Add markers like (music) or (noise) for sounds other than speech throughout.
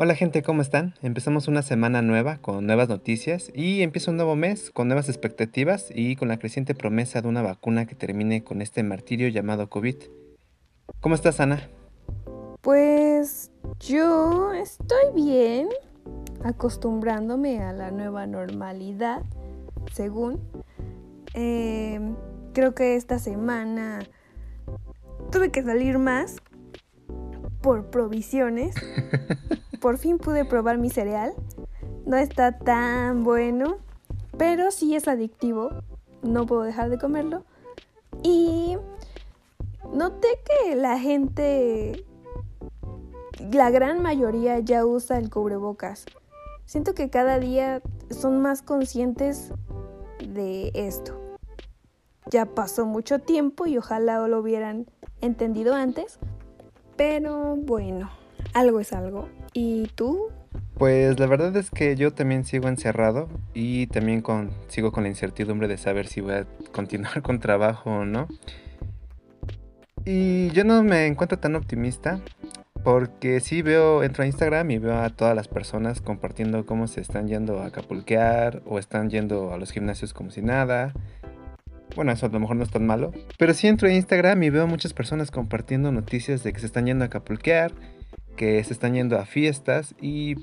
Hola gente, ¿cómo están? Empezamos una semana nueva con nuevas noticias y empieza un nuevo mes con nuevas expectativas y con la creciente promesa de una vacuna que termine con este martirio llamado COVID. ¿Cómo estás, Ana? Pues yo estoy bien, acostumbrándome a la nueva normalidad, según. Em, creo que esta semana tuve que salir más por provisiones. (laughs) por fin pude probar mi cereal. No está tan bueno, pero sí es adictivo. No puedo dejar de comerlo. Y noté que la gente, la gran mayoría ya usa el cubrebocas. Siento que cada día son más conscientes de esto. Ya pasó mucho tiempo y ojalá lo hubieran entendido antes. Pero bueno, algo es algo. ¿Y tú? Pues la verdad es que yo también sigo encerrado y también con, sigo con la incertidumbre de saber si voy a (laughs) continuar con trabajo o no. Y yo no me encuentro tan optimista porque sí veo, entro a Instagram y veo a todas las personas compartiendo cómo se están yendo a acapulquear o están yendo a los gimnasios como si nada. Bueno, eso a lo mejor no es tan malo. Pero sí entro a Instagram y veo muchas personas compartiendo noticias de que se están yendo a acapulquear que se están yendo a fiestas y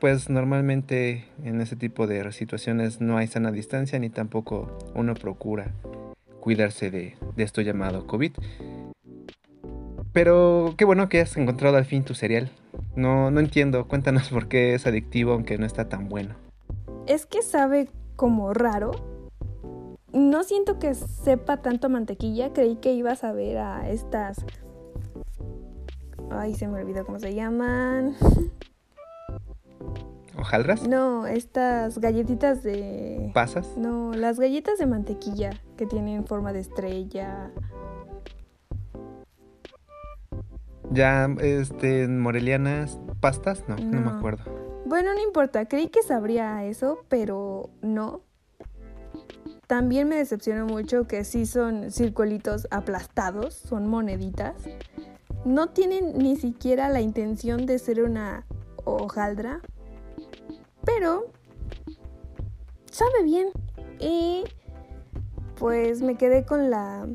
pues normalmente en ese tipo de situaciones no hay sana distancia ni tampoco uno procura cuidarse de, esto llamado COVID. Pero qué bueno que has encontrado al fin tu cereal. No, no entiendo, cuéntanos por qué es adictivo aunque no está tan bueno. Es que sabe como raro. No siento que sepa tanto mantequilla, creí que ibas a ver a estas Ay, se me olvidó cómo se llaman. ¿Hojaldras? No, estas galletitas de... ¿Pasas? No, las galletas de mantequilla que tienen forma de estrella. Ya, este, morelianas, pastas, no, no, me acuerdo. Bueno, no importa, creí que sabría eso, pero no. También me decepcionó mucho que sí son circulitos aplastados, son moneditas no tienen ni siquiera la intención de ser una hojaldra, pero sabe bien. Y pues me quedé con la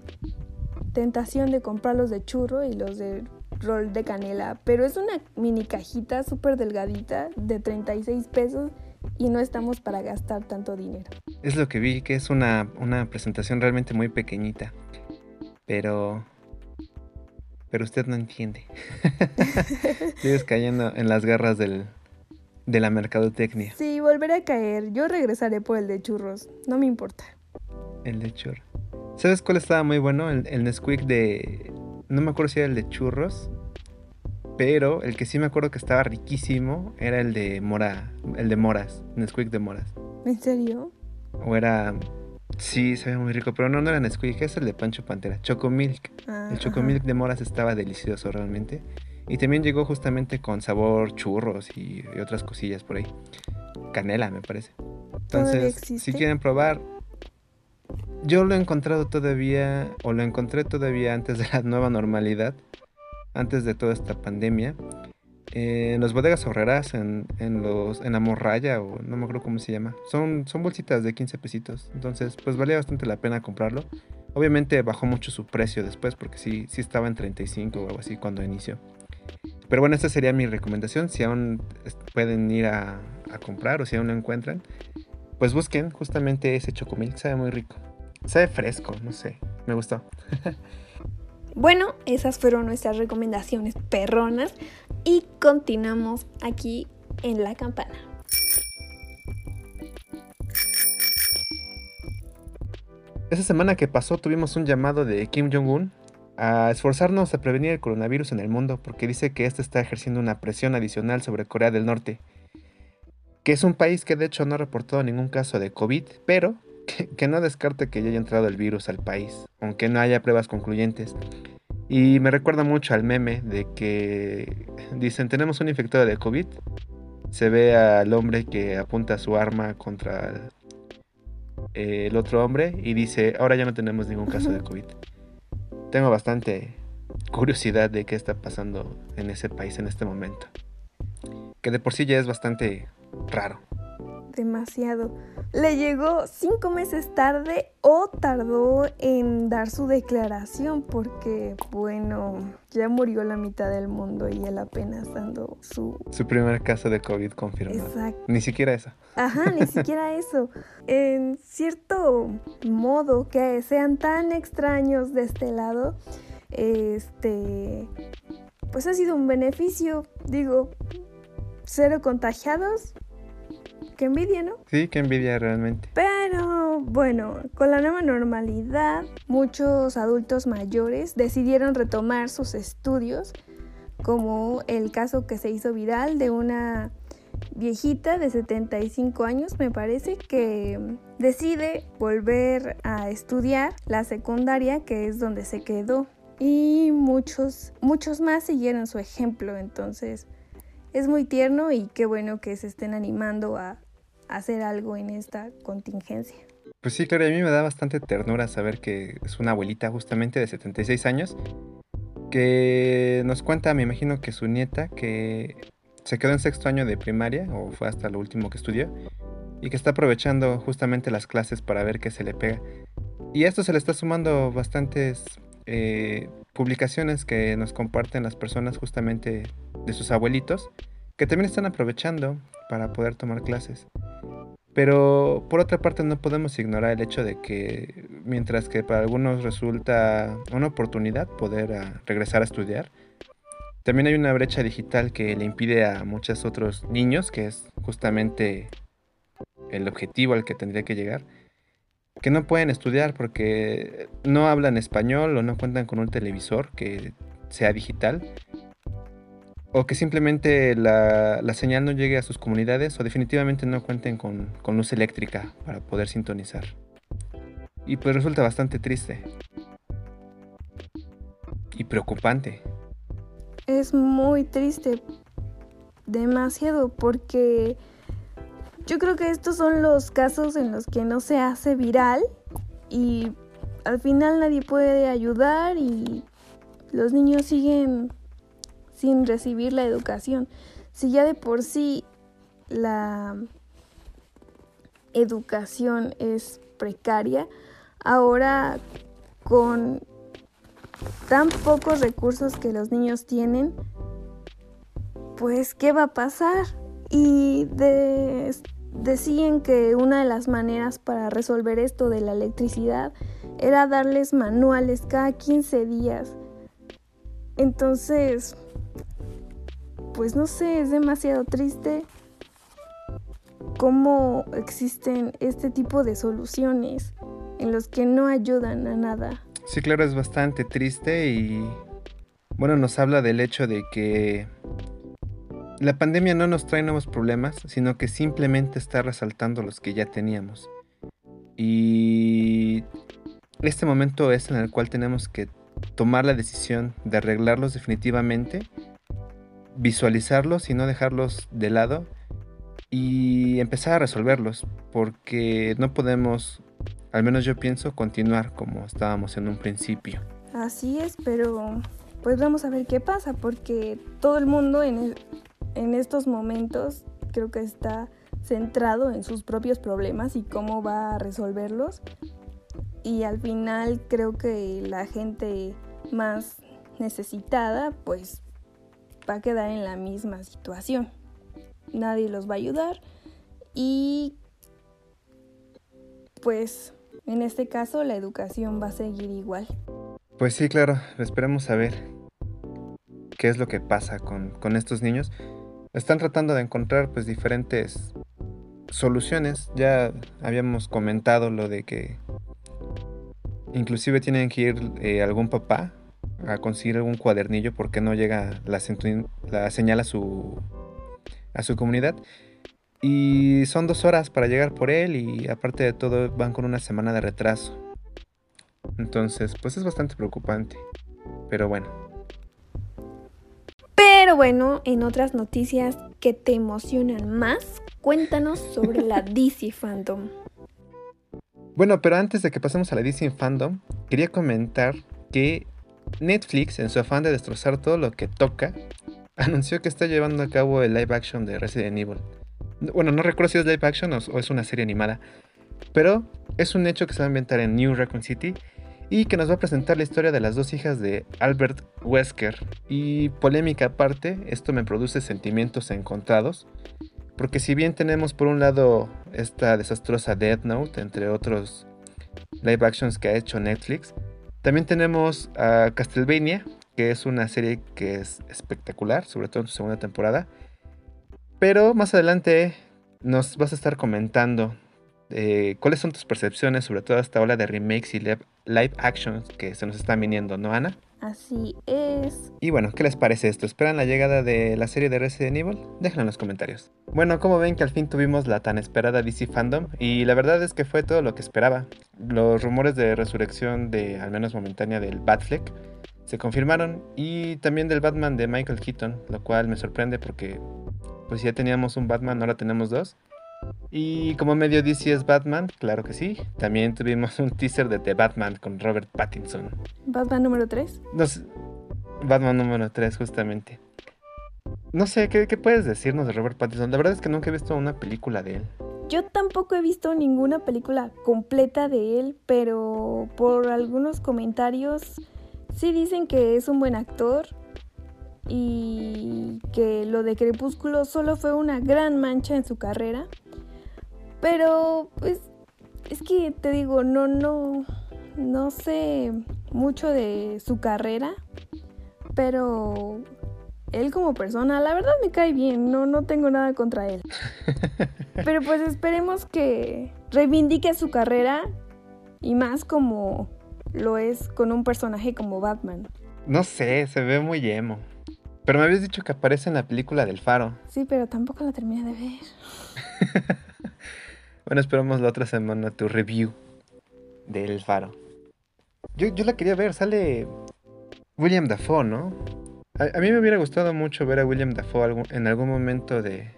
tentación de comprarlos de churro y los de rol de canela, pero es una mini cajita súper delgadita de 36 pesos y no estamos para gastar tanto dinero. Es lo que vi, que es una, una presentación realmente muy pequeñita, pero pero usted no entiende. (laughs) Sigues cayendo en las garras del, de la mercadotecnia. Sí, volveré a caer. Yo regresaré por el de churros. No me importa. El de churros. ¿Sabes cuál estaba muy bueno? El, el Nesquik de... No me acuerdo si era el de churros. Pero el que sí me acuerdo que estaba riquísimo era el de mora. El de moras. Nesquik de moras. ¿En serio? O era Sí, se ve muy rico, pero no, no era Nesquik, es el de Pancho Pantera, Chocomilk. Ah, el Chocomilk de moras estaba delicioso realmente. Y también llegó justamente con sabor churros y, otras cosillas por ahí. Canela, me parece. Entonces, si quieren probar, yo lo he encontrado todavía, o lo encontré todavía antes de la nueva normalidad, antes de toda esta pandemia en las bodegas horreras, en, en, los, en la morralla o no me acuerdo cómo se llama. Son, son bolsitas de 15 pesitos. Entonces, pues valía bastante la pena comprarlo. Obviamente bajó mucho su precio después porque sí, sí estaba en 35 o algo así cuando inició. Pero bueno, esta sería mi recomendación. Si aún pueden ir a, a comprar o si aún lo encuentran, pues busquen justamente ese chocomil. Sabe muy rico. Sabe fresco, no sé. Me gustó. (laughs) Bueno, esas fueron nuestras recomendaciones perronas y continuamos aquí en la campana. Esa semana que pasó tuvimos un llamado de Kim Jong-un a esforzarnos a prevenir el coronavirus en el mundo porque dice que este está ejerciendo una presión adicional sobre Corea del Norte, que es un país que de hecho no ha reportado ningún caso de COVID, pero que, no descarte que ya haya entrado el virus al país, aunque no haya pruebas concluyentes. Y me recuerda mucho al meme de que dicen, tenemos un infectado de COVID. Se ve al hombre que apunta su arma contra el otro hombre y dice, ahora ya no tenemos ningún caso de COVID. Tengo bastante curiosidad de qué está pasando en ese país en este momento. que de por sí ya es bastante raro. Demasiado. Le llegó cinco meses tarde o tardó en dar su declaración porque, bueno, ya murió la mitad del mundo y él apenas dando su... Su primer caso de COVID confirmado. Exacto. Ni siquiera eso. Ajá, ni (laughs) siquiera eso. En cierto modo que sean tan extraños de este lado, este, pues ha sido un beneficio. Digo, cero contagiados, Qué envidia, ¿no? Sí, qué envidia realmente. Pero bueno, con la nueva normalidad, muchos adultos mayores decidieron retomar sus estudios, como el caso que se hizo viral de una viejita de 75 años, me parece, que decide volver a estudiar la secundaria, que es donde se quedó. Y muchos, muchos más siguieron su ejemplo, entonces es muy tierno y qué bueno que se estén animando a, hacer algo en esta contingencia. Pues sí, claro, a mí me da bastante ternura saber que es una abuelita justamente de 76 años que nos cuenta, me imagino que su nieta, que se quedó en sexto año de primaria o fue hasta lo último que estudió y que está aprovechando justamente las clases para ver qué se le pega. Y a esto se le está sumando bastantes eh, publicaciones que nos comparten las personas justamente de sus abuelitos, que también están aprovechando para poder tomar clases. Pero por otra parte no podemos ignorar el hecho de que mientras que para algunos resulta una oportunidad poder ah, regresar a estudiar, también hay una brecha digital que le impide a muchos otros niños, que es justamente el objetivo al que tendría que llegar, que no pueden estudiar porque no hablan español o no cuentan con un televisor que sea digital o que simplemente la, señal no llegue a sus comunidades o definitivamente no cuenten con, con, luz eléctrica para poder sintonizar. Y pues resulta bastante triste. Y preocupante. Es muy triste. Demasiado porque yo creo que estos son los casos en los que no se hace viral y al final nadie puede ayudar y los niños siguen sin recibir la educación. Si ya de por sí la educación es precaria, ahora con tan pocos recursos que los niños tienen, pues ¿qué va a pasar? Y decían que una de las maneras para resolver esto de la electricidad era darles manuales cada 15 días. Entonces, pues no sé, es demasiado triste cómo existen este tipo de soluciones en los que no ayudan a nada. Sí, claro, es bastante triste y bueno, nos habla del hecho de que la pandemia no nos trae nuevos problemas, sino que simplemente está resaltando los que ya teníamos. Y este momento es en el cual tenemos que tomar la decisión de arreglarlos definitivamente visualizarlos y no dejarlos de lado y empezar a resolverlos, porque no podemos, al menos yo pienso, continuar como estábamos en un principio. Así es, pero pues vamos a ver qué pasa, porque todo el mundo en, en estos momentos creo que está centrado en sus propios problemas y cómo va a resolverlos. Y al final creo que la gente más necesitada pues va a quedar en la misma situación. Nadie los va a ayudar y pues en este caso la educación va a seguir igual. Pues sí, claro, esperemos a ver qué es lo que pasa con, con estos niños. Están tratando de encontrar pues diferentes soluciones. Ya habíamos comentado lo de que inclusive tienen que ir eh, algún papá a conseguir algún cuadernillo porque no llega la, la señal a su, a su comunidad. Y son dos horas para llegar por él y aparte de todo van con una semana de retraso. Entonces, pues es bastante preocupante. Pero bueno. Pero bueno, en otras noticias que te emocionan más, cuéntanos sobre la (laughs) DC Fandom. Bueno, pero antes de que pasemos a la DC Fandom, quería comentar que Netflix, en su afán de destrozar todo lo que toca, (laughs) anunció que está llevando a cabo el live action de Resident Evil. Bueno, no recuerdo si es live action o, es una serie animada, pero es un hecho que se va a inventar en New Raccoon City y que nos va a presentar la historia de las dos hijas de Albert Wesker. Y polémica aparte, esto me produce sentimientos encontrados, porque si bien tenemos por un lado esta desastrosa Death Note, entre otros live actions que ha hecho Netflix, también tenemos a Castlevania, que es una serie que es espectacular, sobre todo en su segunda temporada. Pero más adelante nos vas a estar comentando eh, cuáles son tus percepciones sobre toda esta ola de remakes y live, actions que se nos están viniendo, ¿no, Ana? Así es. Y bueno, ¿qué les parece esto? ¿Esperan la llegada de la serie de Resident Evil? Déjenlo en los comentarios. Bueno, como ven que al fin tuvimos la tan esperada DC Fandom y la verdad es que fue todo lo que esperaba. Los rumores de resurrección de, al menos momentánea, del Batfleck se confirmaron y también del Batman de Michael Keaton, lo cual me sorprende porque pues ya teníamos un Batman, ahora tenemos dos. Y como medio DC es Batman, claro que sí. También tuvimos un teaser de The Batman con Robert Pattinson. ¿Batman número 3? No, Batman número 3, justamente. No sé, ¿qué, ¿qué, puedes decirnos de Robert Pattinson? La verdad es que nunca he visto una película de él. Yo tampoco he visto ninguna película completa de él, pero por algunos comentarios sí dicen que es un buen actor y que lo de Crepúsculo solo fue una gran mancha en su carrera. Pero, pues, es que te digo, no, no, no sé mucho de su carrera, pero él como persona, la verdad me cae bien, no, no tengo nada contra él. (laughs) Pero pues esperemos que reivindique su carrera y más como lo es con un personaje como Batman. No sé, se ve muy emo. Pero me habías dicho que aparece en la película del Faro. Sí, pero tampoco la terminé de ver. (laughs) Bueno, esperamos la otra semana tu review del Faro. Yo, la quería ver, sale William Dafoe, ¿no? A, mí me hubiera gustado mucho ver a William Dafoe en algún momento de,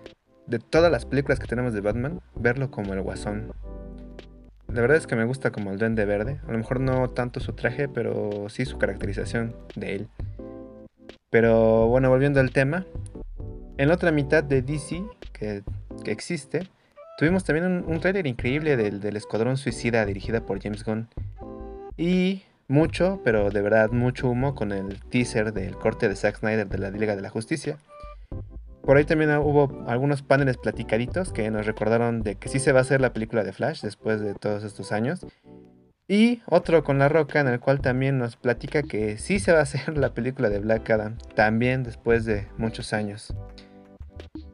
de todas las películas que tenemos de Batman, verlo como el guasón. La verdad es que me gusta como el duende verde. A lo mejor no tanto su traje, pero sí su caracterización de él. Pero bueno, volviendo al tema. En la otra mitad de DC que, que existe, Tuvimos también un, un increíble del, Escuadrón Suicida dirigida por James Gunn. Y mucho, pero de verdad mucho humo con el teaser del corte de Zack Snyder de la Liga de la Justicia. Por ahí también hubo algunos paneles platicaditos que nos recordaron de que sí se va a hacer la película de Flash después de todos estos años. Y otro con La Roca en el cual también nos platica que sí se va a hacer (laughs) la película de Black Adam también después de muchos años.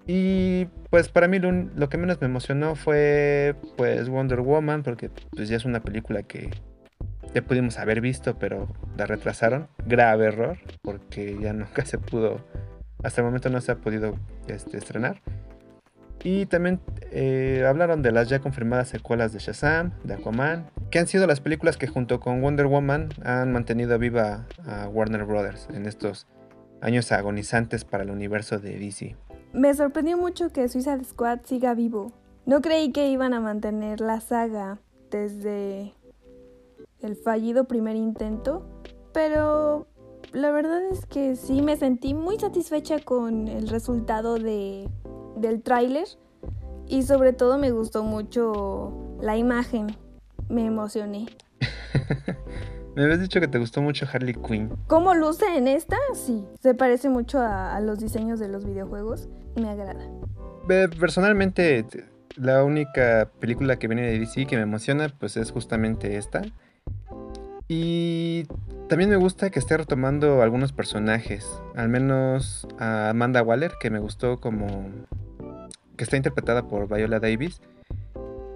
Y pues para mí lo, que menos me emocionó fue pues Wonder Woman, porque pues ya es una película que ya pudimos haber visto, pero la retrasaron. Grave error, porque ya (laughs) nunca se pudo, hasta el momento no se ha podido este, estrenar. Y también eh, hablaron de las ya confirmadas secuelas de Shazam, de Aquaman, que han sido las películas que junto con Wonder Woman han mantenido viva a Warner Brothers en estos años agonizantes para el universo de DC. Me sorprendió mucho que Suicide Squad siga vivo. No creí que iban a mantener la saga desde el fallido primer intento, pero la verdad es que sí me sentí muy satisfecha con el resultado de, del tráiler y sobre todo me gustó mucho la imagen. Me emocioné. (laughs) Me habías dicho que te gustó mucho Harley Quinn. ¿Cómo luce en esta? Sí, se parece mucho a, los diseños de los videojuegos. Me agrada. Personalmente, la única película que viene de DC que me emociona, pues es justamente esta. Y también me gusta que esté retomando algunos personajes. Al menos a Amanda Waller, que me gustó como... que está interpretada por Viola Davis.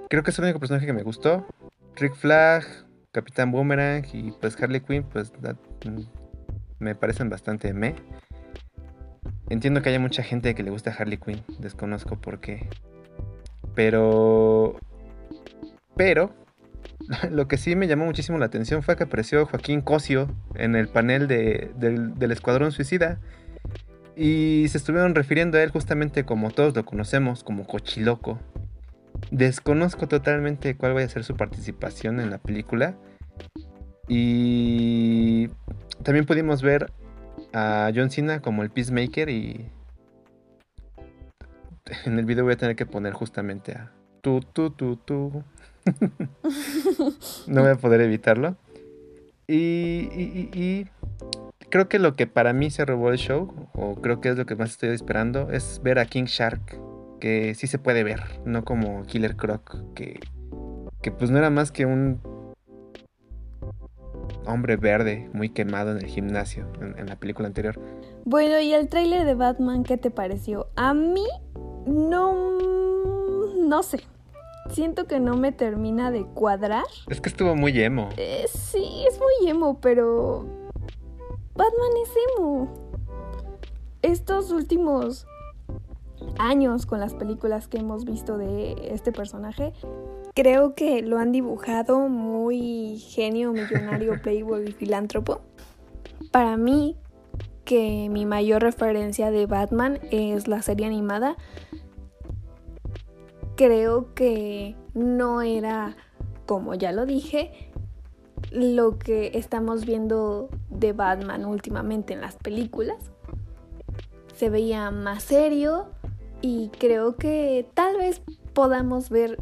Creo que es el único personaje que me gustó. Rick Flag, Capitán Boomerang y pues Harley Quinn, pues mm, me parecen bastante me. Entiendo que haya mucha gente que le gusta Harley Quinn, desconozco por qué. Pero... Pero... (laughs) Lo que sí me llamó muchísimo la atención fue que apareció Joaquín Cosio en el panel del, del Escuadrón Suicida. Y se estuvieron refiriendo a él justamente como todos lo conocemos, como Cochiloco. Desconozco totalmente cuál va a ser su participación en la película. Y también pudimos ver a John Cena como el Peacemaker y en el video voy a tener que poner justamente a tú, tú, tú, tú. no voy a poder evitarlo. Y, y, creo que lo que para mí se robó el show, o creo que es lo que más estoy esperando, es ver a King Shark, que sí se puede ver, no como Killer Croc, que, que pues no era más que un hombre verde muy quemado en el gimnasio en, la película anterior. Bueno, ¿y el tráiler de Batman qué te pareció? A mí no... no sé. Siento que no me termina de cuadrar. Es que estuvo muy emo. Eh, sí, es muy emo, pero... Batman es emo. Estos últimos años con las películas que hemos visto de este personaje Creo que lo han dibujado muy genio, millonario, (laughs) playboy y filántropo. Para mí, que mi mayor referencia de Batman es la serie animada, creo que no era, como ya lo dije, lo que estamos viendo de Batman últimamente en las películas. Se veía más serio y creo que tal vez podamos ver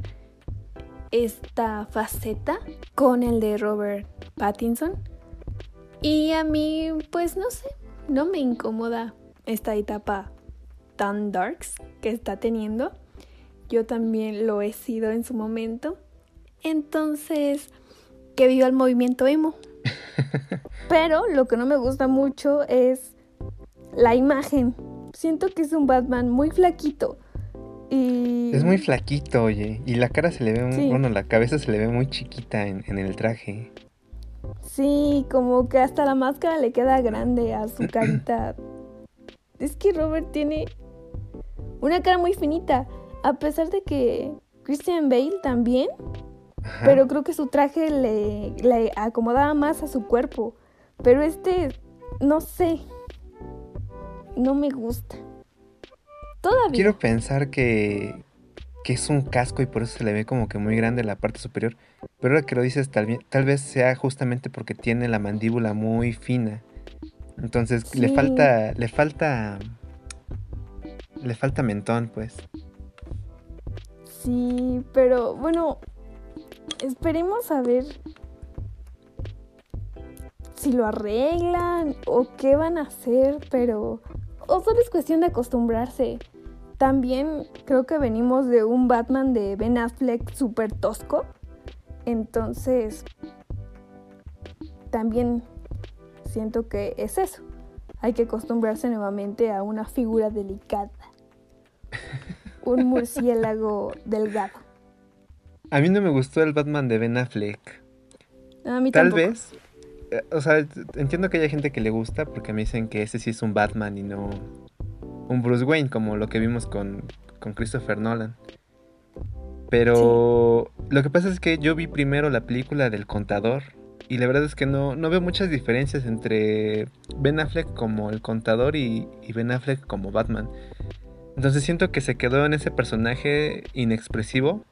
esta faceta con el de Robert Pattinson. Y a mí, pues no sé, no me incomoda esta etapa tan darks que está teniendo. Yo también lo he sido en su momento. Entonces, que viva el movimiento emo. (laughs) Pero lo que no me gusta mucho es la imagen. Siento que es un Batman muy flaquito. Es muy flaquito, oye. Y la cara se le ve, bueno, la cabeza se le ve muy chiquita en, el traje. Sí, como que hasta la máscara le queda grande a su (clears throat) carita. es que Robert tiene una cara muy finita, a pesar de que Christian Bale también, pero creo que su traje le, le acomodaba más a su cuerpo. Pero este, no sé, no me gusta. Quiero pensar que, es un casco y por eso se le ve como que muy grande la parte superior. Pero ahora que lo dices, tal, tal vez sea justamente porque tiene la mandíbula muy fina. Entonces le falta. Le falta. Le falta mentón, pues. Sí, pero bueno. Esperemos a ver si lo arreglan o qué van a hacer, pero o solo es cuestión de acostumbrarse. También creo que venimos de un Batman de Ben Affleck súper tosco. Entonces, también siento que es eso. Hay que acostumbrarse nuevamente a una figura delicada. (laughs) Un murciélago delgado. A mí no me gustó el Batman de Ben Affleck. A mí Tal vez eh, o sea, entiendo que hay gente que le gusta porque me dicen que ese sí es un Batman y no un Bruce Wayne, como lo que vimos con, Christopher Nolan. Pero lo que pasa es que yo vi primero la película del contador y la verdad es que no, no veo muchas diferencias entre Ben Affleck como el contador y, y Ben Affleck como Batman. Entonces siento que se quedó en ese personaje inexpresivo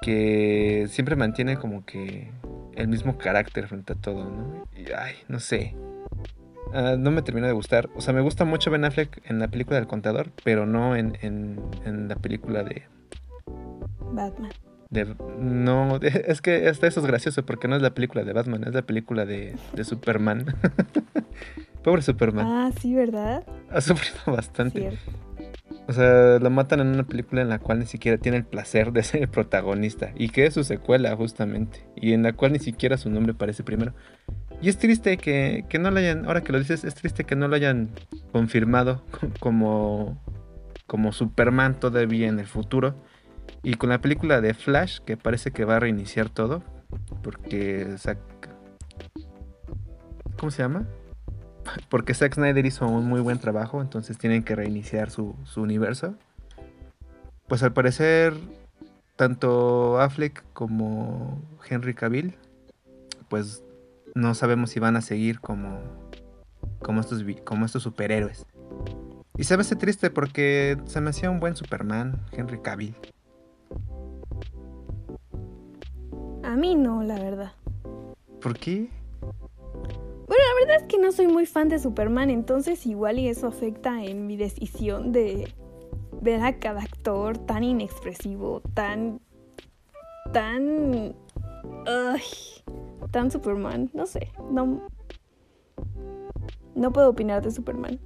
que siempre mantiene como que el mismo carácter frente a todo, ¿no? Y, ay, no sé. Ah, no me termina de gustar. O sea, me gusta mucho Ben Affleck en la película del contador, pero no en, en, la película de... Batman. De, no, (laughs) es que hasta eso es gracioso porque no es la película de Batman, es la película de, de Superman. (laughs) Pobre Superman. Ah, sí, ¿verdad? Ha sufrido bastante. Cierto. O sea, lo matan en una película en la cual ni siquiera tiene el placer de ser el protagonista. Y que es su secuela, justamente. Y en la cual ni siquiera su nombre aparece primero. Y es triste que, no lo hayan, ahora que lo dices, es triste que no lo hayan confirmado como, como Superman todavía en el futuro. Y con la película de Flash, que parece que va a reiniciar todo. Porque... ¿Cómo se llama? (laughs) porque Zack Snyder hizo un muy buen trabajo, entonces tienen que reiniciar su, universo. Pues al parecer, tanto Affleck como Henry Cavill, pues no sabemos si van a seguir como, como, estos, como estos superhéroes. Y se me hace triste porque se me hacía un buen Superman, Henry Cavill. A mí no, la verdad. ¿Por qué? Bueno, la verdad es que no soy muy fan de Superman, entonces igual y eso afecta en mi decisión de ver a cada actor tan inexpresivo, tan... tan... Ay, tan Superman, no sé, no... No puedo opinar de Superman.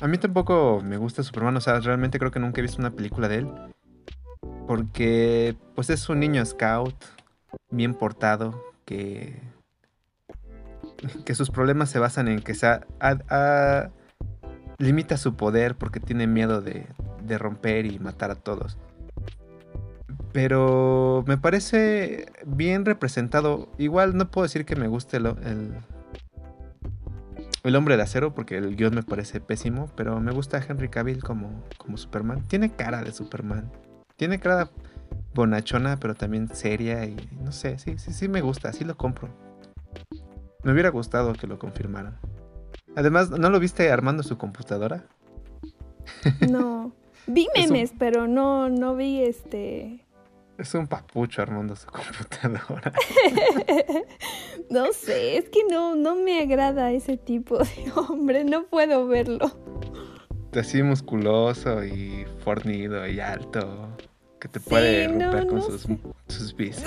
A mí tampoco me gusta Superman, o sea, realmente creo que nunca he visto una película de él. Porque, pues es un niño scout, bien portado, que. que sus problemas se basan en que se limita su poder porque tiene miedo de, de romper y matar a todos. Pero me parece bien representado. Igual no puedo decir que me guste el, el hombre de acero, porque el guion me parece pésimo, pero me gusta Henry Cavill como, como Superman. Tiene cara de Superman. Tiene cara bonachona, pero también seria y no sé, sí, sí, sí me gusta, sí lo compro. Me hubiera gustado que lo confirmaran. Además, ¿no lo viste armando su computadora? No. Vi (laughs) memes, pero no, no vi este es un papucho armando su (laughs) computadora. (laughs) no sé, es que no, no me agrada ese tipo de (laughs) hombre, no puedo verlo. Así musculoso y fornido y alto, que te puede romper con sus, sus bis.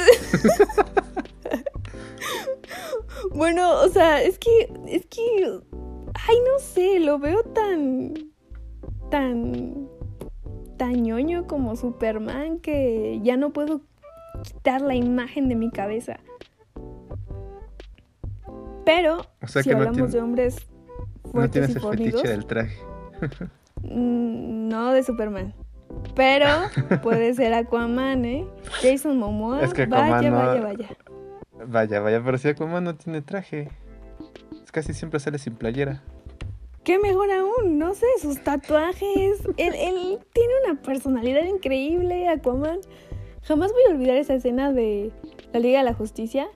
bueno, o sea, es que, es que, ay, no sé, lo veo tan, tan ñoño como Superman que ya no puedo quitar la imagen de mi cabeza. Pero si hablamos de hombres fuertes no tienes el fetiche del traje. Mm, no de Superman. Pero puede ser Aquaman, ¿eh? Jason Momoa. vaya, vaya, vaya. Vaya, vaya, pero si Aquaman no tiene traje. Es casi siempre sale sin playera. ¿Qué mejor aún? No sé, sus tatuajes. él, tiene una personalidad increíble, Aquaman. Jamás voy a olvidar esa escena de la Liga de la Justicia,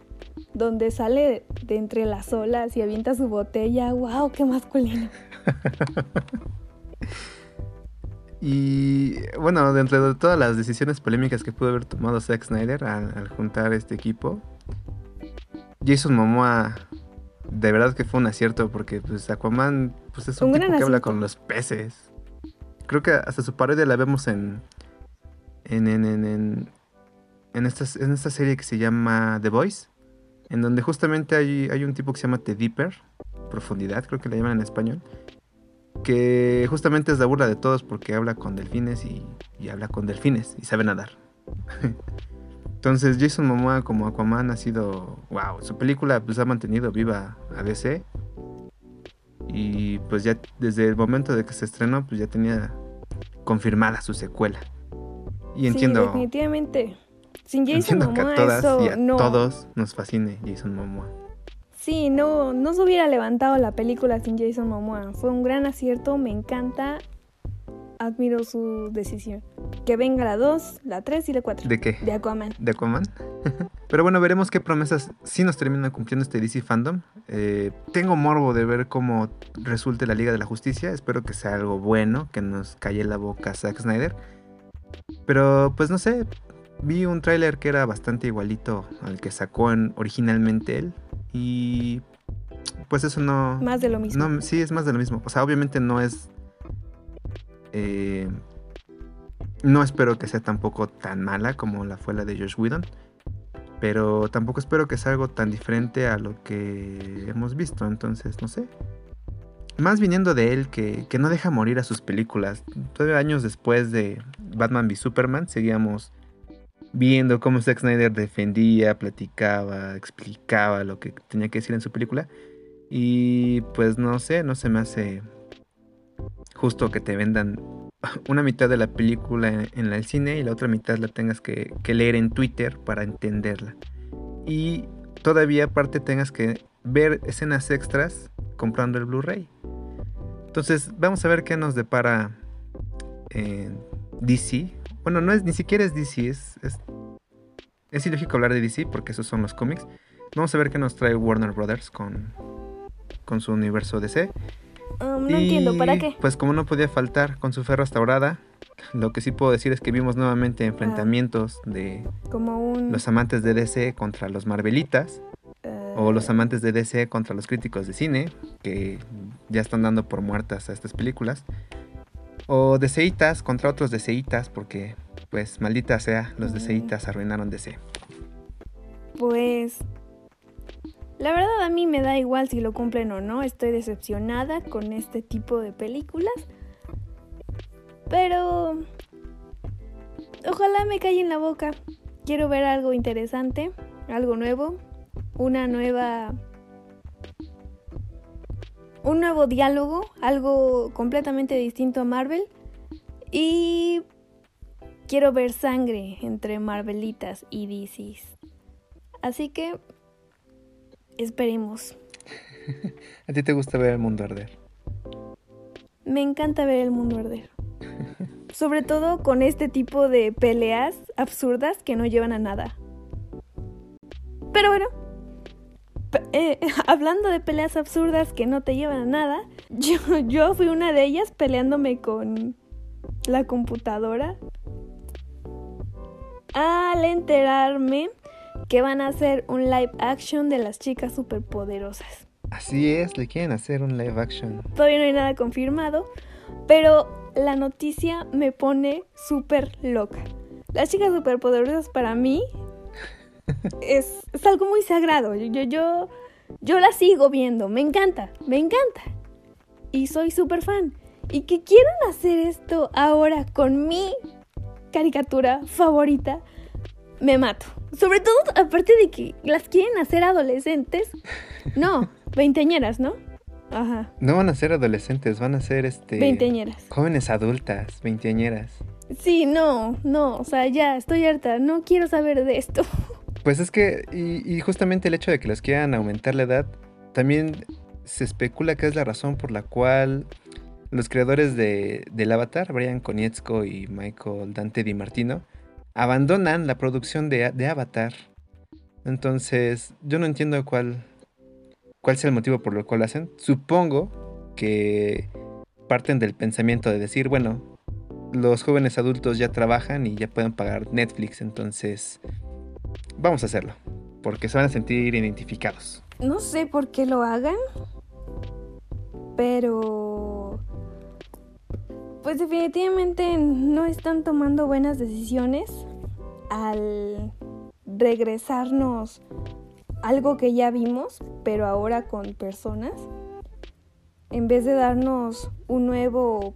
donde sale de entre las olas y avienta su botella. ¡Wow! ¡Qué masculino! (laughs) y bueno, dentro de todas las decisiones polémicas que pudo haber tomado Zack Snyder al juntar este equipo, Jason Momoa de verdad que fue un acierto porque pues Aquaman pues es un, tipo que habla con los peces. Creo que hasta su parodia la vemos en en en en, en, esta, en esta serie que se llama The Voice, en donde justamente hay, hay un tipo que se llama The Deeper, profundidad, creo que le llaman en español, que justamente es la burla de todos porque habla con delfines y, y habla con delfines y sabe nadar. (laughs) Entonces Jason Momoa como Aquaman ha sido, wow, su película pues ha mantenido viva a DC. Y pues ya desde el momento de que se estrenó pues ya tenía confirmada su secuela. Y entiendo. Sí, definitivamente. Sin Jason Momoa que a todas y a todos nos fascine Jason Momoa. Sí, no, no se hubiera levantado la película sin Jason Momoa. Fue un gran acierto, me encanta admiro su decisión. Que venga la 2, la 3 y la 4. ¿De qué? De Aquaman. ¿De Aquaman? (laughs) Pero bueno, veremos qué promesas sí nos terminan cumpliendo este DC Fandom. Eh, tengo morbo de ver cómo resulte la Liga de la Justicia. Espero que sea algo bueno, que nos calle la boca Zack Snyder. Pero pues no sé, vi un tráiler que era bastante igualito al que sacó originalmente él. Y pues eso no... Más de lo mismo. No, sí, es más de lo mismo. O sea, obviamente no es eh, no espero que sea tampoco tan mala como la fue la de Josh Whedon. Pero tampoco espero que sea algo tan diferente a lo que hemos visto. Entonces, no sé. Más viniendo de él que, que no deja morir a sus películas. Todavía años después de Batman v Superman, seguíamos viendo cómo Zack Snyder defendía, platicaba, explicaba lo que tenía que decir en su película. Y pues no sé, no se me hace justo que te vendan una mitad de la película en, el cine y la otra mitad la tengas que, leer en Twitter para entenderla. Y todavía aparte tengas que ver escenas extras comprando el Blu-ray. Entonces vamos a ver qué nos depara eh, DC. Bueno, no es ni siquiera es DC, es, es, es ilógico hablar de DC porque esos son los cómics. Vamos a ver qué nos trae Warner Brothers con, con su universo DC. Um, no entiendo, ¿para qué? Pues como no podía faltar con su fe restaurada, lo que sí puedo decir es que vimos nuevamente enfrentamientos de como un... los amantes de DC contra los Marvelitas. Uh, O los amantes de DC contra los críticos de cine, que ya están dando por muertas a estas películas. O DCitas contra otros DCitas, porque, pues, maldita sea, los DCitas arruinaron DC. Pues la verdad a mí me da igual si lo cumplen o no, estoy decepcionada con este tipo de películas. Pero ojalá me calle en la boca. Quiero ver algo interesante, algo nuevo, una nueva un nuevo diálogo, algo completamente distinto a Marvel y quiero ver sangre entre Marvelitas y DCs. Así que esperemos. (laughs) ¿A ti te gusta ver el mundo arder? Me encanta ver el mundo arder. Sobre todo con este tipo de peleas absurdas que no llevan a nada. Pero bueno, eh, (laughs) hablando de peleas absurdas que no te llevan a nada, (laughs) yo, yo fui una de ellas peleándome con la computadora al enterarme que van a hacer un live action de las chicas superpoderosas. Así es, le quieren hacer un live action. Todavía no hay nada confirmado, pero la noticia me pone súper loca. Las chicas superpoderosas para mí (laughs) es, es, algo muy sagrado. Yo, yo, yo la sigo viendo, me encanta, me encanta. Y soy súper fan. Y que quieran hacer esto ahora con mi caricatura favorita, me mato. Sobre todo, aparte de que las quieren hacer adolescentes. No, veinteñeras, ¿no? Ajá. No van a ser adolescentes, van a ser este. Veinteñeras. Jóvenes adultas, veinteñeras. Sí, no, no, o sea, ya estoy harta, no quiero saber de esto. Pues es que, y, justamente el hecho de que les quieran aumentar la edad, también se especula que es la razón por la cual los creadores de, del Avatar, Brian Konietzko y Michael Dante Di Martino, abandonan la producción de, Avatar. Entonces, yo no entiendo cuál, cuál sea el motivo por el cual lo hacen. Supongo que parten del pensamiento de decir, bueno, los jóvenes adultos ya trabajan y ya pueden pagar Netflix, entonces vamos a hacerlo, porque se van a sentir identificados. No sé por qué lo hagan, pero pues definitivamente no están tomando buenas decisiones al regresarnos algo que ya vimos, pero ahora con personas, en vez de darnos un nuevo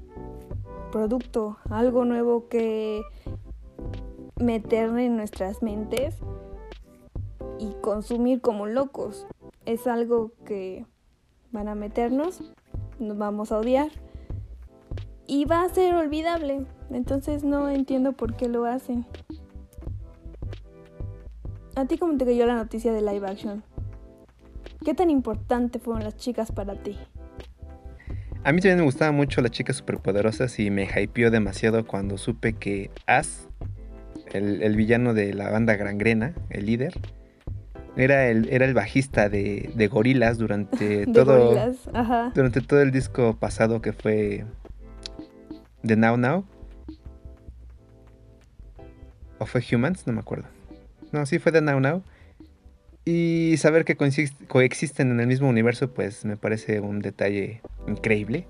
producto, algo nuevo que meter en nuestras mentes y consumir como locos. Es algo que van a meternos, nos vamos a odiar y va a ser olvidable. Entonces no entiendo por qué lo hacen. ¿A ti cómo te cayó la noticia de live action? ¿Qué tan importante fueron las chicas para ti? A mí también me gustaban mucho las chicas superpoderosas y me hypeó demasiado cuando supe que As, el, villano de la banda Grangrena, el líder, era el, era el bajista de, de Gorilas durante (laughs) todo durante todo el disco pasado que fue de Now Now. ¿O fue Humans? No me acuerdo. No, sí fue de Now Now. Y saber que coexisten en el mismo universo, pues me parece un detalle increíble.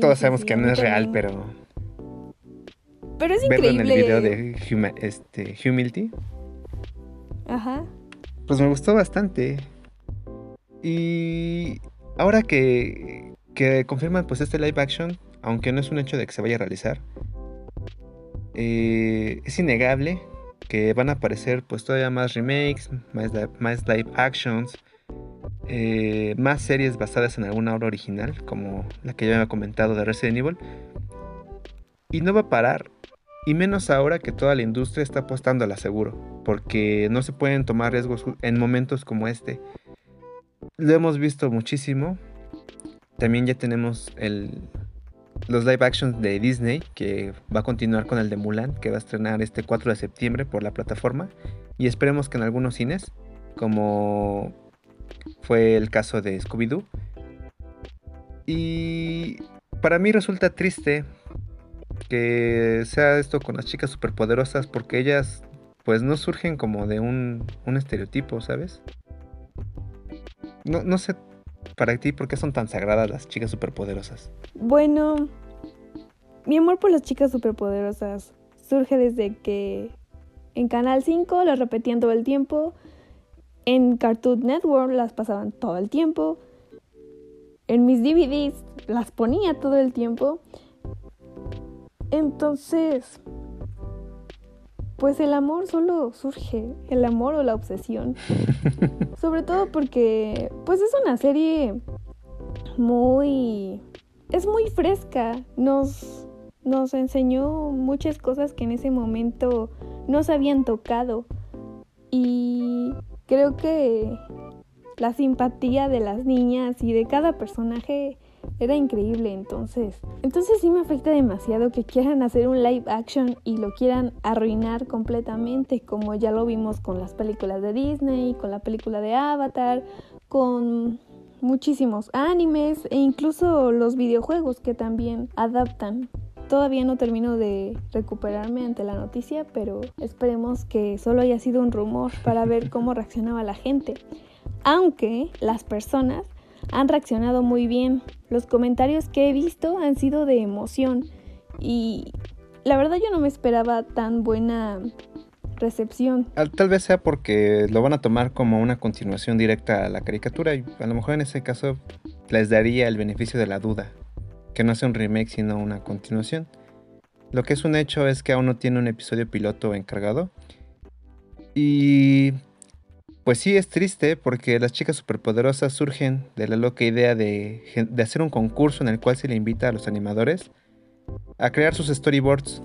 Todos sabemos que no es real, pero. Pero es increíble. en el video de este, Humility. Ajá. Pues me gustó bastante. Y ahora que, que confirman pues este live action, aunque no es un hecho de que se vaya a realizar, eh, es innegable que van a aparecer pues todavía más remakes, más, live actions, eh, más series basadas en alguna obra original, como la que ya había comentado de Resident Evil. Y no va a parar, y menos ahora que toda la industria está apostando al aseguro, porque no se pueden tomar riesgos en momentos como este. Lo hemos visto muchísimo. También ya tenemos el, los live actions de Disney, que va a continuar con el de Mulan, que va a estrenar este 4 de septiembre por la plataforma. Y esperemos que en algunos cines, como fue el caso de Scooby-Doo. Y para mí resulta triste que sea esto con las chicas superpoderosas, porque ellas pues no surgen como de un, un estereotipo, ¿sabes? No, no sé para ti por qué son tan sagradas las chicas superpoderosas. Bueno, mi amor por las chicas superpoderosas surge desde que en Canal 5 las repetían todo el tiempo, en Cartoon Network las pasaban todo el tiempo, en mis DVDs las ponía todo el tiempo. Entonces, pues el amor solo surge, el amor o la obsesión. (laughs) Sobre todo porque, pues es una serie muy... es muy fresca, nos, nos enseñó muchas cosas que en ese momento no se habían tocado. Y creo que la simpatía de las niñas y de cada personaje era increíble, entonces. Entonces sí me afecta demasiado que quieran hacer un live action y lo quieran arruinar completamente, como ya lo vimos con las películas de Disney, con la película de Avatar, con muchísimos animes e incluso los videojuegos que también adaptan. Todavía no termino de recuperarme ante la noticia, pero esperemos que solo haya sido un rumor para ver cómo reaccionaba la gente. Aunque las personas han reaccionado muy bien. Los comentarios que he visto han sido de emoción y la verdad yo no me esperaba tan buena recepción. Tal vez sea porque lo van a tomar como una continuación directa a la caricatura y a lo mejor en ese caso les daría el beneficio de la duda, que no sea un remake sino una continuación. Lo que es un hecho es que aún no tiene un episodio piloto encargado y pues sí, es triste porque las chicas superpoderosas surgen de la loca idea de, hacer un concurso en el cual se le invita a los animadores a crear sus storyboards.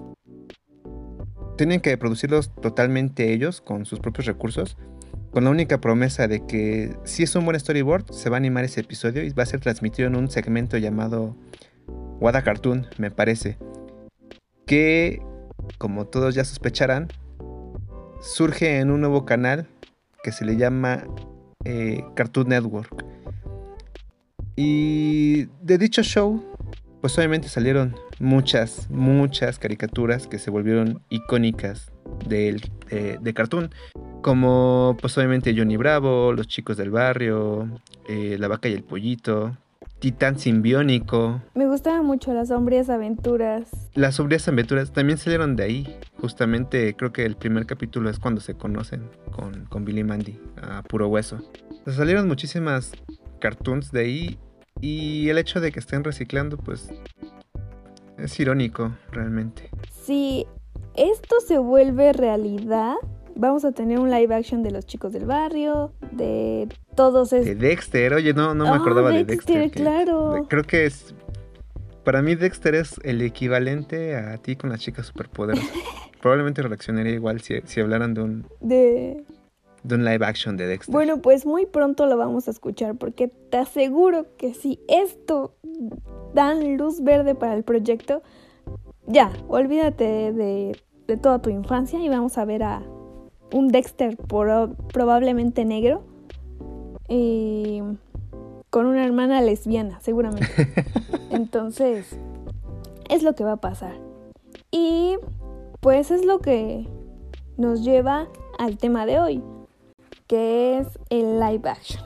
Tienen que producirlos totalmente ellos con sus propios recursos, con la única promesa de que si es un buen storyboard se va a animar ese episodio y va a ser transmitido en un segmento llamado Wada Cartoon, me parece, que, como todos ya sospecharán, surge en un nuevo canal que se le llama eh, Cartoon Network. Y de dicho show, pues obviamente salieron muchas, muchas caricaturas que se volvieron icónicas de, de, Cartoon. Como pues obviamente Johnny Bravo, Los Chicos del Barrio, eh, La Vaca y el Pollito, Titán Simbiónico. Me gustaban mucho las sombrías aventuras. Las sombrías aventuras también salieron de ahí. Justamente creo que el primer capítulo es cuando se conocen con, con Billy Mandy, a puro hueso. salieron muchísimas cartoons de ahí y el hecho de que estén reciclando pues es irónico realmente. Si esto se vuelve realidad, vamos a tener un live action de los chicos del barrio, de todos De Dexter, oye, no, no me ah, acordaba de Dexter. claro. creo que es. Para mí, Dexter es el equivalente a ti con las chicas superpoderosas. (laughs) Probablemente reaccionaría igual si, si hablaran de un. De. De un live action de Dexter. Bueno, pues muy pronto lo vamos a escuchar porque te aseguro que si esto dan luz verde para el proyecto, ya, olvídate de, de toda tu infancia y vamos a ver a un Dexter probablemente negro y con una hermana lesbiana, seguramente. (laughs) Entonces, es lo que va a pasar. Y pues es lo que nos lleva al tema de hoy, que es el live action.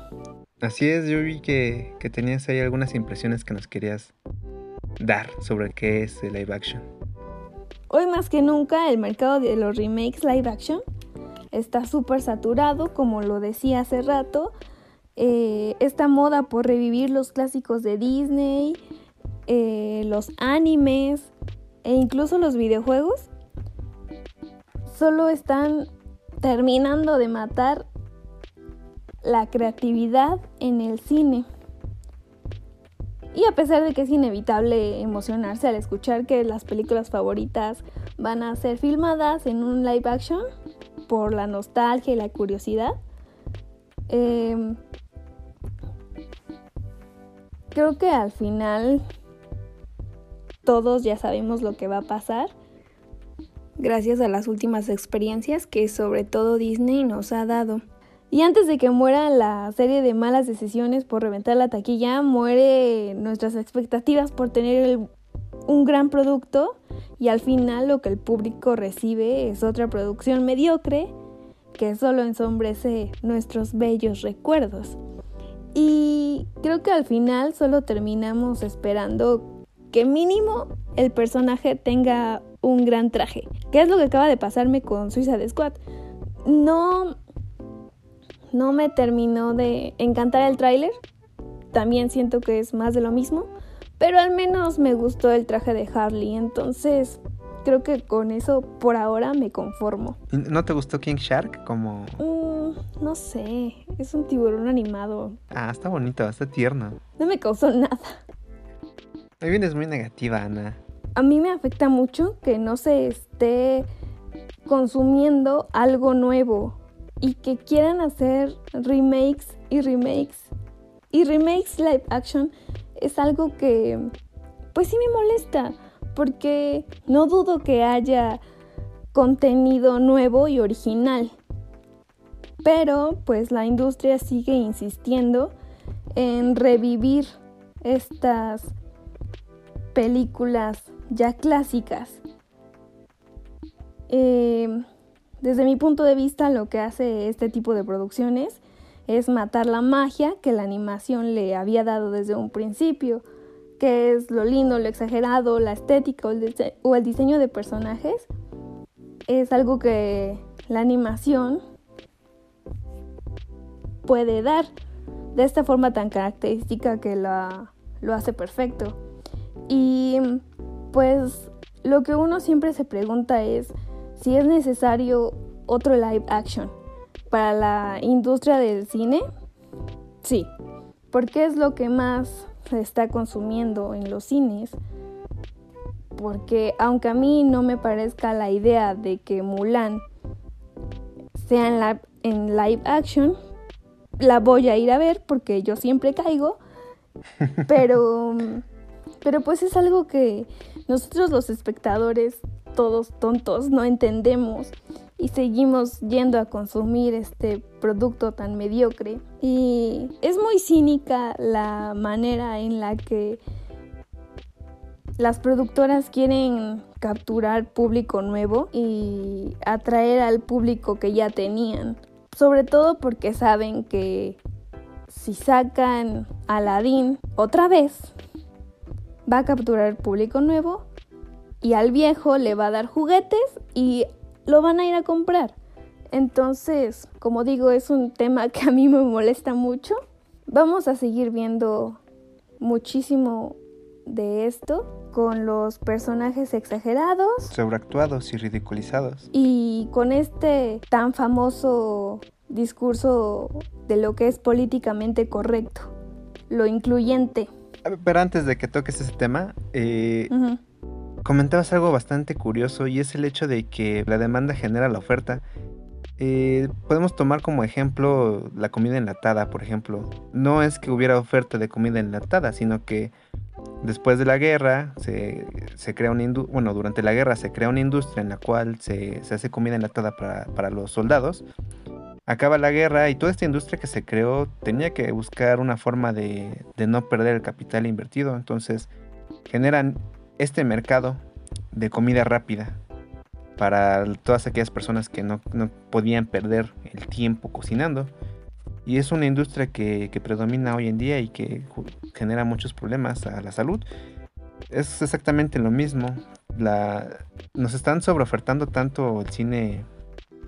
Así es, yo vi que, que tenías ahí algunas impresiones que nos querías dar sobre qué es el live action. Hoy más que nunca el mercado de los remakes live action está súper saturado, como lo decía hace rato. Eh, esta moda por revivir los clásicos de Disney, eh, los animes e incluso los videojuegos, solo están terminando de matar la creatividad en el cine. Y a pesar de que es inevitable emocionarse al escuchar que las películas favoritas van a ser filmadas en un live action, por la nostalgia y la curiosidad. Em, creo que al final todos ya sabemos lo que va a pasar. Gracias a las últimas experiencias que sobre todo Disney nos ha dado. Y antes de que muera la serie de malas decisiones por reventar la taquilla, muere nuestras expectativas por tener un gran producto y al final lo que el público recibe es otra producción mediocre que solo ensombrece nuestros bellos recuerdos. Y creo que al final solo terminamos esperando que mínimo el personaje tenga un gran traje. ¿Qué es lo que acaba de pasarme con Suicide Squad? No, no me terminó de encantar el tráiler. También siento que es más de lo mismo. Pero al menos me gustó el traje de Harley. Entonces creo que con eso por ahora me conformo. ¿No te gustó King Shark como...? Mm, no sé, es un tiburón animado. Ah, está bonito, está tierno. No me causó nada. Ahí vienes muy negativa, Ana. A mí me afecta mucho que no se esté consumiendo algo nuevo y que quieran hacer remakes y remakes. Y remakes live action es algo que pues sí me molesta porque no dudo que haya contenido nuevo y original. Pero pues la industria sigue insistiendo en revivir estas películas ya clásicas. Eh, desde mi punto de vista lo que hace este tipo de producciones es matar la magia que la animación le había dado desde un principio que es lo lindo, lo exagerado, la estética o el, diseño de personajes, es algo que la animación puede dar de esta forma tan característica que lo hace perfecto. Y pues lo que uno siempre se pregunta es si es necesario otro live action para la industria del cine. Sí, porque es lo que más se está consumiendo en los cines. Porque aunque a mí no me parezca la idea de que Mulan sea en, la, en live action, la voy a ir a ver porque yo siempre caigo. (laughs) Pero, pero pues es algo que nosotros los espectadores, todos tontos, no entendemos y seguimos yendo a consumir este producto tan mediocre. Y es muy cínica la manera en la que las productoras quieren capturar público nuevo y atraer al público que ya tenían. Sobre todo porque saben que si sacan Aladdin otra vez, va a capturar público nuevo y al viejo le va a dar juguetes y lo van a ir a comprar. Entonces, como digo, es un tema que a mí me molesta mucho. Vamos a seguir viendo muchísimo de esto con los personajes exagerados, sobreactuados y ridiculizados. Y con este tan famoso discurso de lo que es políticamente correcto, lo incluyente. Pero antes de que toques ese tema, eh, comentabas algo bastante curioso y es el hecho de que la demanda genera la oferta. Eh, podemos tomar como ejemplo la comida enlatada, por ejemplo. No es que hubiera oferta de comida enlatada, sino que después de la guerra se, crea una bueno, durante la guerra se crea una industria en la cual se, hace comida enlatada para, los soldados. Acaba la guerra y toda esta industria que se creó tenía que buscar una forma de, de no perder el capital invertido. Entonces generan este mercado de comida rápida para todas aquellas personas que no, podían perder el tiempo cocinando. Y es una industria que, predomina hoy en día y que genera muchos problemas a la salud. Es exactamente lo mismo. La, nos están sobreofertando tanto el cine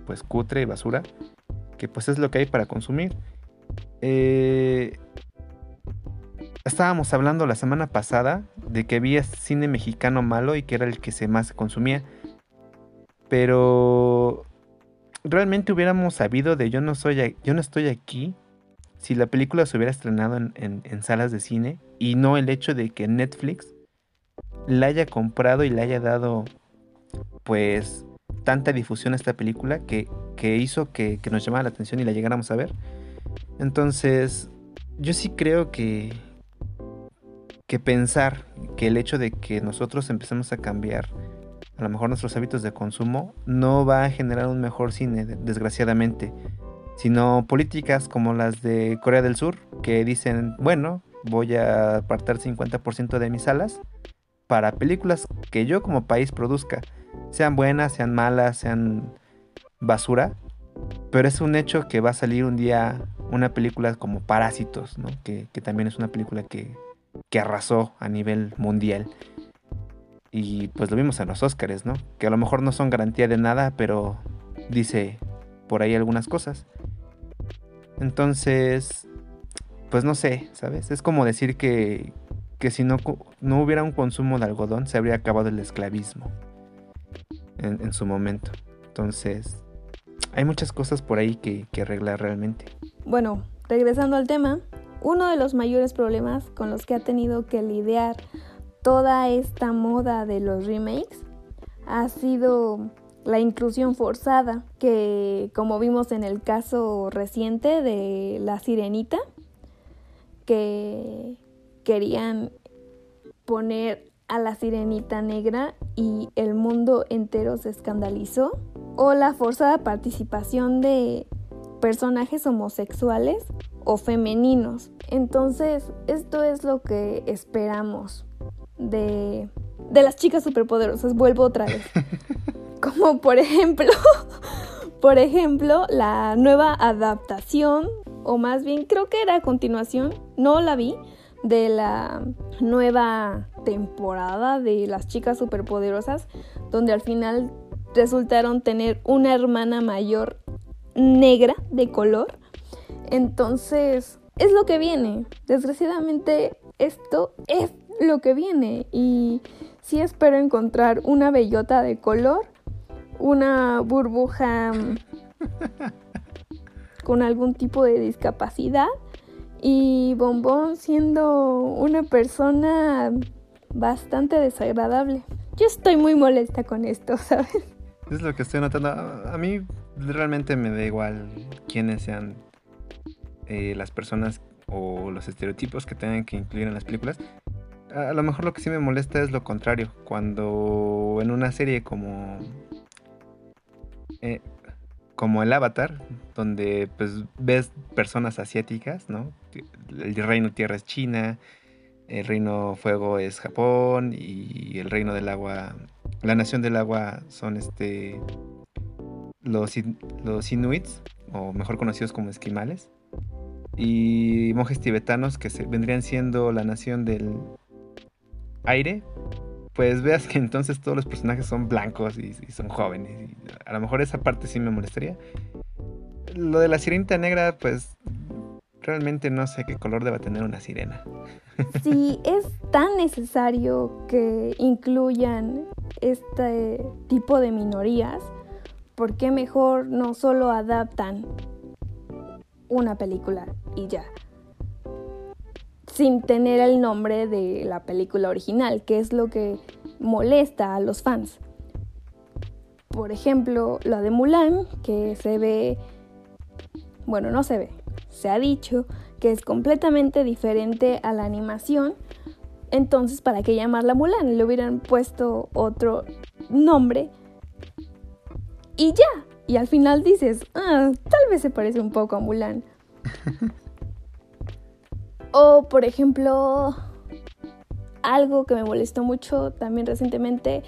pues cutre y basura que pues es lo que hay para consumir. Eh, estábamos hablando la semana pasada de que había cine mexicano malo y que era el que se más consumía. Pero realmente hubiéramos sabido de yo no soy yo no estoy aquí si la película se hubiera estrenado en, salas de cine y no el hecho de que Netflix la haya comprado y le haya dado pues tanta difusión a esta película que, hizo que, que, nos llamara la atención y la llegáramos a ver. Entonces, yo sí creo que, que pensar que el hecho de que nosotros empecemos a cambiar a lo mejor nuestros hábitos de consumo no va a generar un mejor cine, desgraciadamente, sino políticas como las de Corea del Sur, que dicen, bueno, voy a apartar 50% de mis salas para películas que yo como país produzca, sean buenas, sean malas, sean basura, pero es un hecho que va a salir un día una película como Parásitos, ¿no? Que, también es una película que, que arrasó a nivel mundial. Y pues lo vimos en los Oscars, ¿no? Que a lo mejor no son garantía de nada, pero dice por ahí algunas cosas. Entonces, pues no sé, ¿sabes? Es como decir que, que si no, no hubiera un consumo de algodón, se habría acabado el esclavismo en, en su momento. Entonces, hay muchas cosas por ahí que, que arreglar realmente. Bueno, regresando al tema, uno de los mayores problemas con los que ha tenido que lidiar toda esta moda de los remakes ha sido la inclusión forzada, que como vimos en el caso reciente de La Sirenita, que querían poner a la sirenita negra y el mundo entero se escandalizó, o la forzada participación de personajes homosexuales o femeninos. Entonces, esto es lo que esperamos de, de las chicas superpoderosas. Vuelvo otra vez. (laughs) Como por ejemplo, (laughs) por ejemplo, la nueva adaptación, o más bien creo que era a continuación, no la vi, de la nueva temporada de las chicas superpoderosas, donde al final resultaron tener una hermana mayor negra de color. Entonces, es lo que viene. Desgraciadamente, esto es lo que viene. Y sí espero encontrar una bellota de color, una burbuja con algún tipo de discapacidad y Bombón siendo una persona bastante desagradable. Yo estoy muy molesta con esto, (laughs) ¿sabes? Es lo que estoy notando. A mí realmente me da igual quiénes sean eh, las personas o los estereotipos que tengan que incluir en las películas. A lo mejor lo que sí me molesta es lo contrario. Cuando en una serie como. Eh, como el Avatar, donde pues ves personas asiáticas, ¿no? El reino tierra es China, el reino fuego es Japón y el reino del agua, la nación del agua son este los, los inuits, o mejor conocidos como esquimales, y monjes tibetanos que vendrían siendo la nación del aire, pues veas que entonces todos los personajes son blancos y, son jóvenes. A lo mejor esa parte sí me molestaría. Lo de la sirenita negra, pues realmente no sé qué color deba tener una sirena. Si es tan necesario que incluyan este tipo de minorías, ¿por qué mejor no solo adaptan una película y ya? Sin tener el nombre de la película original, que es lo que molesta a los fans. Por ejemplo, la de Mulan, que se ve, bueno, no se ve, se ha dicho que es completamente diferente a la animación. Entonces, ¿para qué llamarla Mulan? Le hubieran puesto otro nombre y ya. Y al final dices, ah, tal vez se parece un poco a Mulan. (laughs) o, por ejemplo, algo que me molestó mucho también recientemente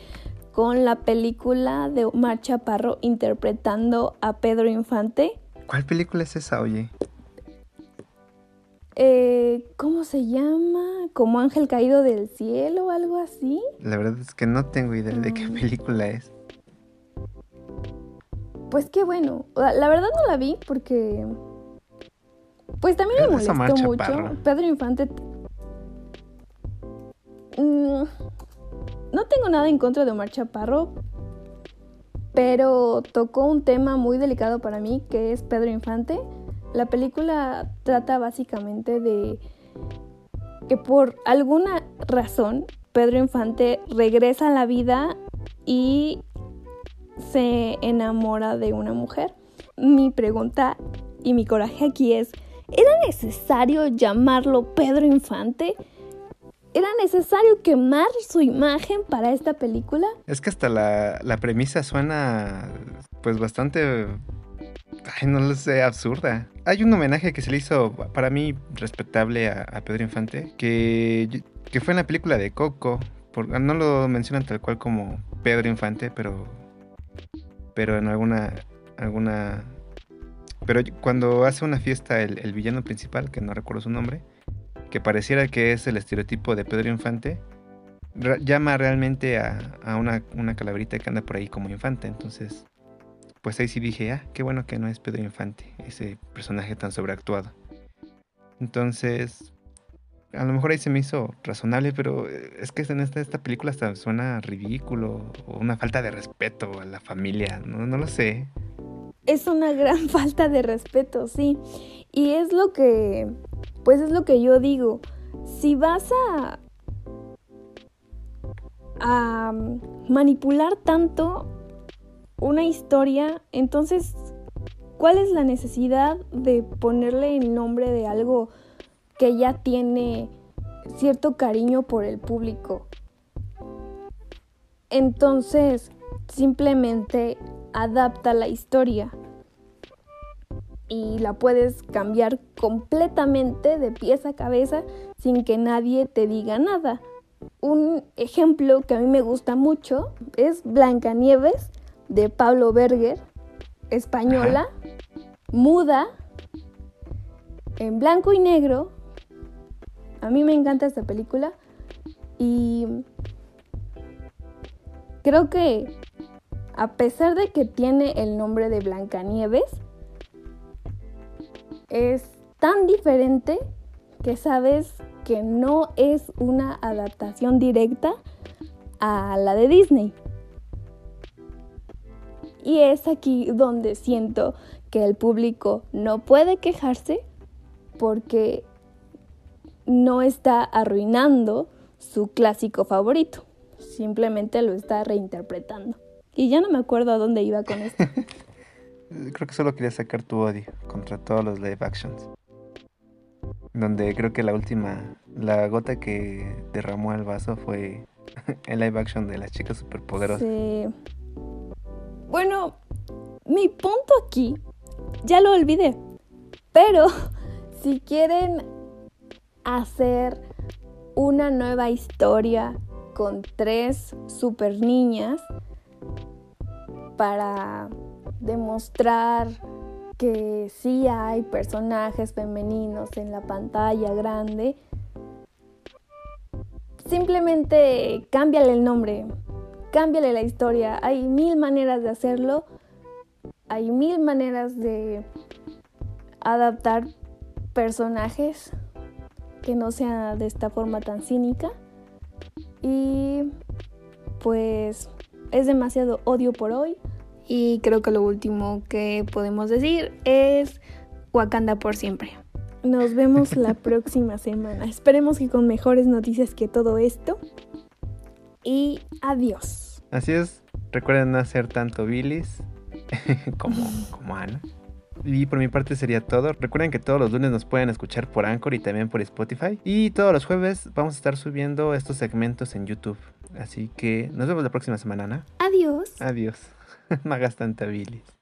con la película de Omar Chaparro interpretando a Pedro Infante. ¿Cuál película es esa, oye? Eh, ¿Cómo se llama? ¿Como Ángel Caído del Cielo o algo así? La verdad es que no tengo idea de qué mm. película es. Pues qué bueno. La verdad no la vi porque. Pues también me molestó mucho. Pedro Infante. Mm, no tengo nada en contra de Omar Chaparro, pero tocó un tema muy delicado para mí, que es Pedro Infante. La película trata básicamente de que por alguna razón Pedro Infante regresa a la vida y se enamora de una mujer. Mi pregunta y mi coraje aquí es, ¿era necesario llamarlo Pedro Infante? ¿Era necesario quemar su imagen para esta película? Es que hasta la, la premisa suena pues bastante Ay, no lo sé, absurda. Hay un homenaje que se le hizo, para mí, respetable a, Pedro Infante, que, que, fue en la película de Coco. no lo mencionan tal cual como Pedro Infante, pero, pero en alguna, alguna Pero cuando hace una fiesta el, villano principal, que no recuerdo su nombre, que pareciera que es el estereotipo de Pedro Infante, llama realmente a, una, calaverita que anda por ahí como infante. Entonces, pues ahí sí dije, ah, qué bueno que no es Pedro Infante, ese personaje tan sobreactuado. Entonces, a lo mejor ahí se me hizo razonable, pero eh, es que en esta, película hasta suena ridículo o una falta de respeto a la familia, no lo sé. Es una gran (laughs) falta de respeto, sí. Y es lo que, pues es lo que yo digo. Si vas a, a manipular tanto una historia, entonces, ¿cuál es la necesidad de ponerle el nombre de algo que ya tiene cierto cariño por el público. Entonces, simplemente adapta la historia y la puedes cambiar completamente de pieza a cabeza sin que nadie te diga nada. Un ejemplo que a mí me gusta mucho es Blancanieves de Pablo Berger, española, muda, en blanco y negro, a mí me encanta esta película y creo que a pesar de que tiene el nombre de Blancanieves, es tan diferente que sabes que no es una adaptación directa a la de Disney. Y es aquí donde siento que el público no puede quejarse porque no está arruinando su clásico favorito, simplemente lo está reinterpretando. Y ya no me acuerdo a dónde iba con esto. (laughs) creo que solo quería sacar tu odio contra todos los live actions. Donde creo que la última, la gota que derramó el vaso fue (laughs) el live action de las chicas superpoderosas. Sí. Bueno, mi punto aquí, ya lo olvidé. Pero (laughs) si quieren hacer una nueva historia con tres super niñas para demostrar que sí hay personajes femeninos en la pantalla grande. Simplemente cámbiale el nombre, cámbiale la historia. Hay mil maneras de hacerlo. Hay mil maneras de adaptar personajes que no sea de esta forma tan cínica. Y pues es demasiado odio por hoy. Y creo que lo último que podemos decir es Wakanda por siempre. Nos vemos la (laughs) próxima semana. Esperemos que con mejores noticias que todo esto. Y adiós. Así es. Recuerden no hacer tanto bilis (laughs) como, como Ana. Y por mi parte sería todo. Recuerden que todos los lunes nos pueden escuchar por Anchor y también por Spotify. Y todos los jueves vamos a estar subiendo estos segmentos en YouTube. Así que nos vemos la próxima semana, Adiós. Adiós. (laughs) no hagas tanta bilis.